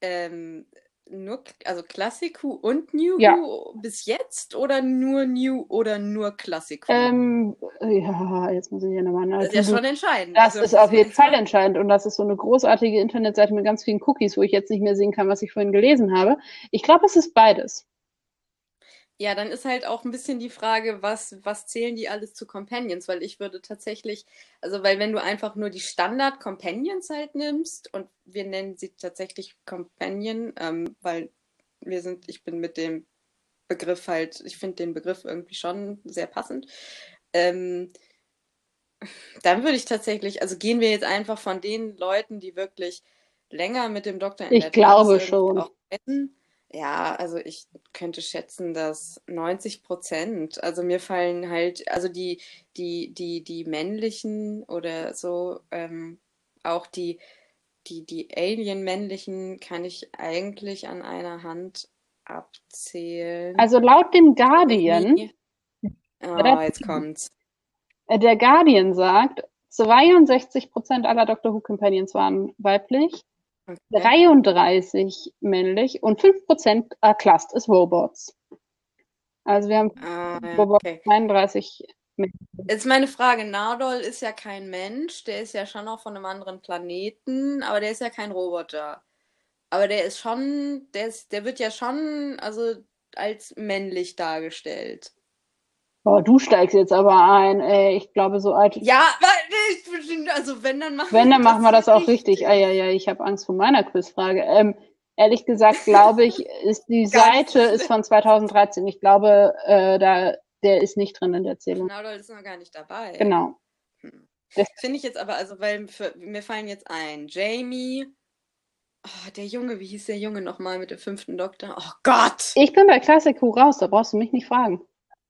Ähm, nur, also Classic Who und New Ja. Who bis jetzt oder nur New oder nur Classic Who? Ähm, ja, jetzt muss ich hier nochmal das ist ja schon entscheidend. Das Also, ist auf jeden Fall entscheidend und das ist so eine großartige Internetseite mit ganz vielen Cookies, wo ich jetzt nicht mehr sehen kann, was ich vorhin gelesen habe. Ich glaube, es ist beides. Ja, dann ist halt auch ein bisschen die Frage, was, was zählen die alles zu Companions? Weil ich würde tatsächlich, also weil wenn du einfach nur die Standard-Companions halt nimmst und wir nennen sie tatsächlich Companion, ähm, weil wir sind, ich bin mit dem Begriff halt, ich finde den Begriff irgendwie schon sehr passend. Ähm, dann würde ich tatsächlich, also gehen wir jetzt einfach von den Leuten, die wirklich länger mit dem Doktor in Ich der glaube irgendwie schon. auch retten. Ja, also ich könnte schätzen, dass 90 Prozent, also mir fallen halt, also die, die, die, die männlichen oder so, ähm, auch die, die, die Alien-männlichen kann ich eigentlich an einer Hand abzählen. Also laut dem Guardian, oh, jetzt kommt's. Äh, der Guardian sagt, 62 Prozent aller Doctor Who Companions waren weiblich, okay. 33 männlich und 5 Prozent are classed as Robots. Also wir haben ah, okay. 32 Jetzt meine Frage, Nardol ist ja kein Mensch, der ist ja schon auch von einem anderen Planeten, aber der ist ja kein Roboter. Aber der ist schon, der, ist, der wird ja schon also als männlich dargestellt. Oh, du steigst jetzt aber ein, ey. Ich glaube, so alt. Ja, also wenn, dann machen Wenn, dann machen wir das auch richtig. richtig. Ah, ja, ja, ich habe Angst vor meiner Quizfrage. Ähm, ehrlich gesagt, glaube ich, ist die Seite ist von 2013. Ich glaube, äh, da der ist nicht drin in der Zählung. Genau, ist noch gar nicht dabei. Genau. Hm. Finde ich jetzt aber, also, weil für, mir fallen jetzt ein, Jamie, oh, der Junge, wie hieß der Junge nochmal mit dem fünften Doktor? Oh Gott! Ich bin bei Classic Who raus, da brauchst du mich nicht fragen.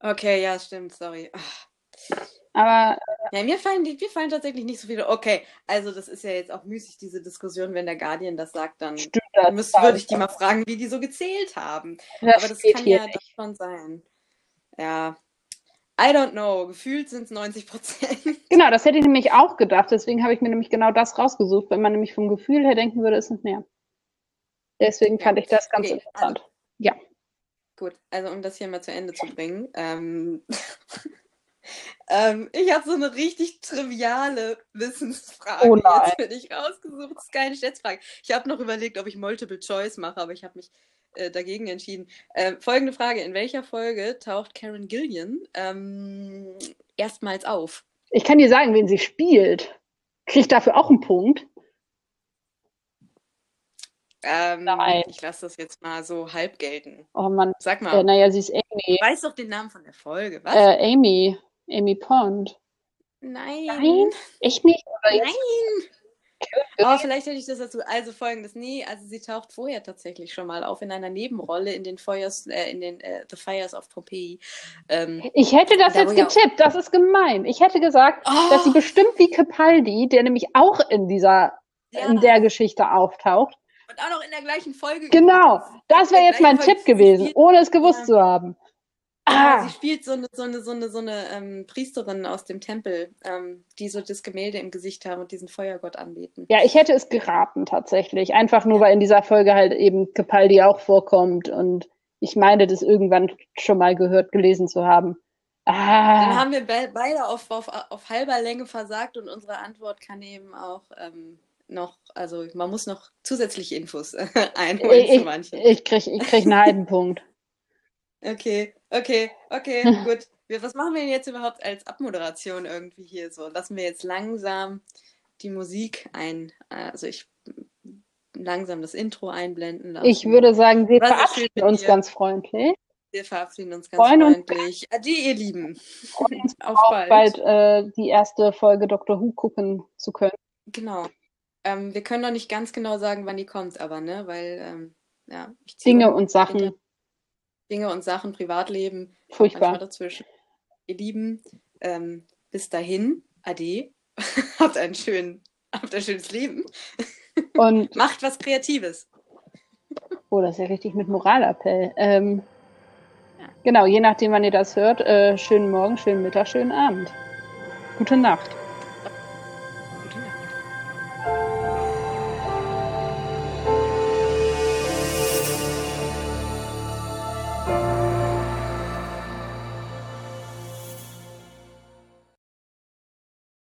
Okay, ja, stimmt, sorry. Oh. Aber. Ja, mir fallen, mir fallen tatsächlich nicht so viele. Okay, also das ist ja jetzt auch müßig, diese Diskussion, wenn der Guardian das sagt, dann stimmt, das müsste, würde ich die mal fragen, wie die so gezählt haben. Das Aber das kann ja das schon sein. Ja, I don't know. Gefühlt sind es 90 Prozent. Genau, das hätte ich nämlich auch gedacht. Deswegen habe ich mir nämlich genau das rausgesucht. Wenn man nämlich vom Gefühl her denken würde, ist es mehr. Deswegen fand ich das ganz okay, interessant. Also, ja. Gut, also um das hier mal zu Ende zu bringen. Ähm, ähm, ich habe so eine richtig triviale Wissensfrage oh nein. jetzt für dich rausgesucht. Das ist keine Schätzfrage. Ich habe noch überlegt, ob ich Multiple Choice mache, aber ich habe mich äh, dagegen entschieden. Äh, folgende Frage: In welcher Folge taucht Karen Gillian ähm, erstmals auf? Ich kann dir sagen, wen sie spielt. Kriegt dafür auch einen Punkt. Ähm, Nein. Ich lasse das jetzt mal so halb gelten. Oh Mann. Sag mal. Äh, naja, sie ist Amy. Du weißt doch den Namen von der Folge, was? Äh, Amy. Amy Pond. Nein. Nein? Echt nicht? Nein. Oh, vielleicht hätte ich das dazu. Also folgendes, nee, also sie taucht vorher tatsächlich schon mal auf in einer Nebenrolle in den Feuers, äh, in den äh, The Fires of Pompeii. Ähm, ich hätte das da jetzt getippt, das ist gemein. Ich hätte gesagt, oh. dass sie bestimmt wie Capaldi, der nämlich auch in dieser, ja. in der Geschichte auftaucht. Und auch noch in der gleichen Folge. Genau, das wäre jetzt mein Tipp gewesen, ohne es gewusst ja. zu haben. Ah. Sie spielt so eine, so eine, so eine, so eine ähm, Priesterin aus dem Tempel, ähm, die so das Gemälde im Gesicht haben und diesen Feuergott anbeten. Ja, ich hätte es geraten tatsächlich. Einfach nur, weil in dieser Folge halt eben Capaldi auch vorkommt und ich meine, das irgendwann schon mal gehört, gelesen zu haben. Ah. Dann haben wir be beide auf, auf, auf halber Länge versagt und unsere Antwort kann eben auch ähm, noch, also man muss noch zusätzliche Infos einholen ich, zu manchen. Ich kriege ich krieg einen halben Punkt. Okay, okay, okay, gut. Wir, was machen wir denn jetzt überhaupt als Abmoderation irgendwie hier so? Lassen wir jetzt langsam die Musik ein, also ich langsam das Intro einblenden lassen. Ich würde sagen, wir verabschieden uns dir. ganz freundlich. Wir verabschieden uns ganz Freuen freundlich. Ade, ihr Lieben. Und Auf bald, bald äh, die erste Folge Dr. Who gucken zu können. Genau. Ähm, wir können noch nicht ganz genau sagen, wann die kommt, aber ne, weil ähm, ja, Dinge und Sachen. Dinge und Sachen, Privatleben, Furchtbar. dazwischen. Ihr Lieben, ähm, bis dahin, ade. habt, einen schönen, habt ein schönes Leben. Und macht was Kreatives. Oh, das ist ja richtig mit Moralappell. Ähm, ja. Genau, je nachdem, wann ihr das hört, äh, schönen Morgen, schönen Mittag, schönen Abend. Gute Nacht.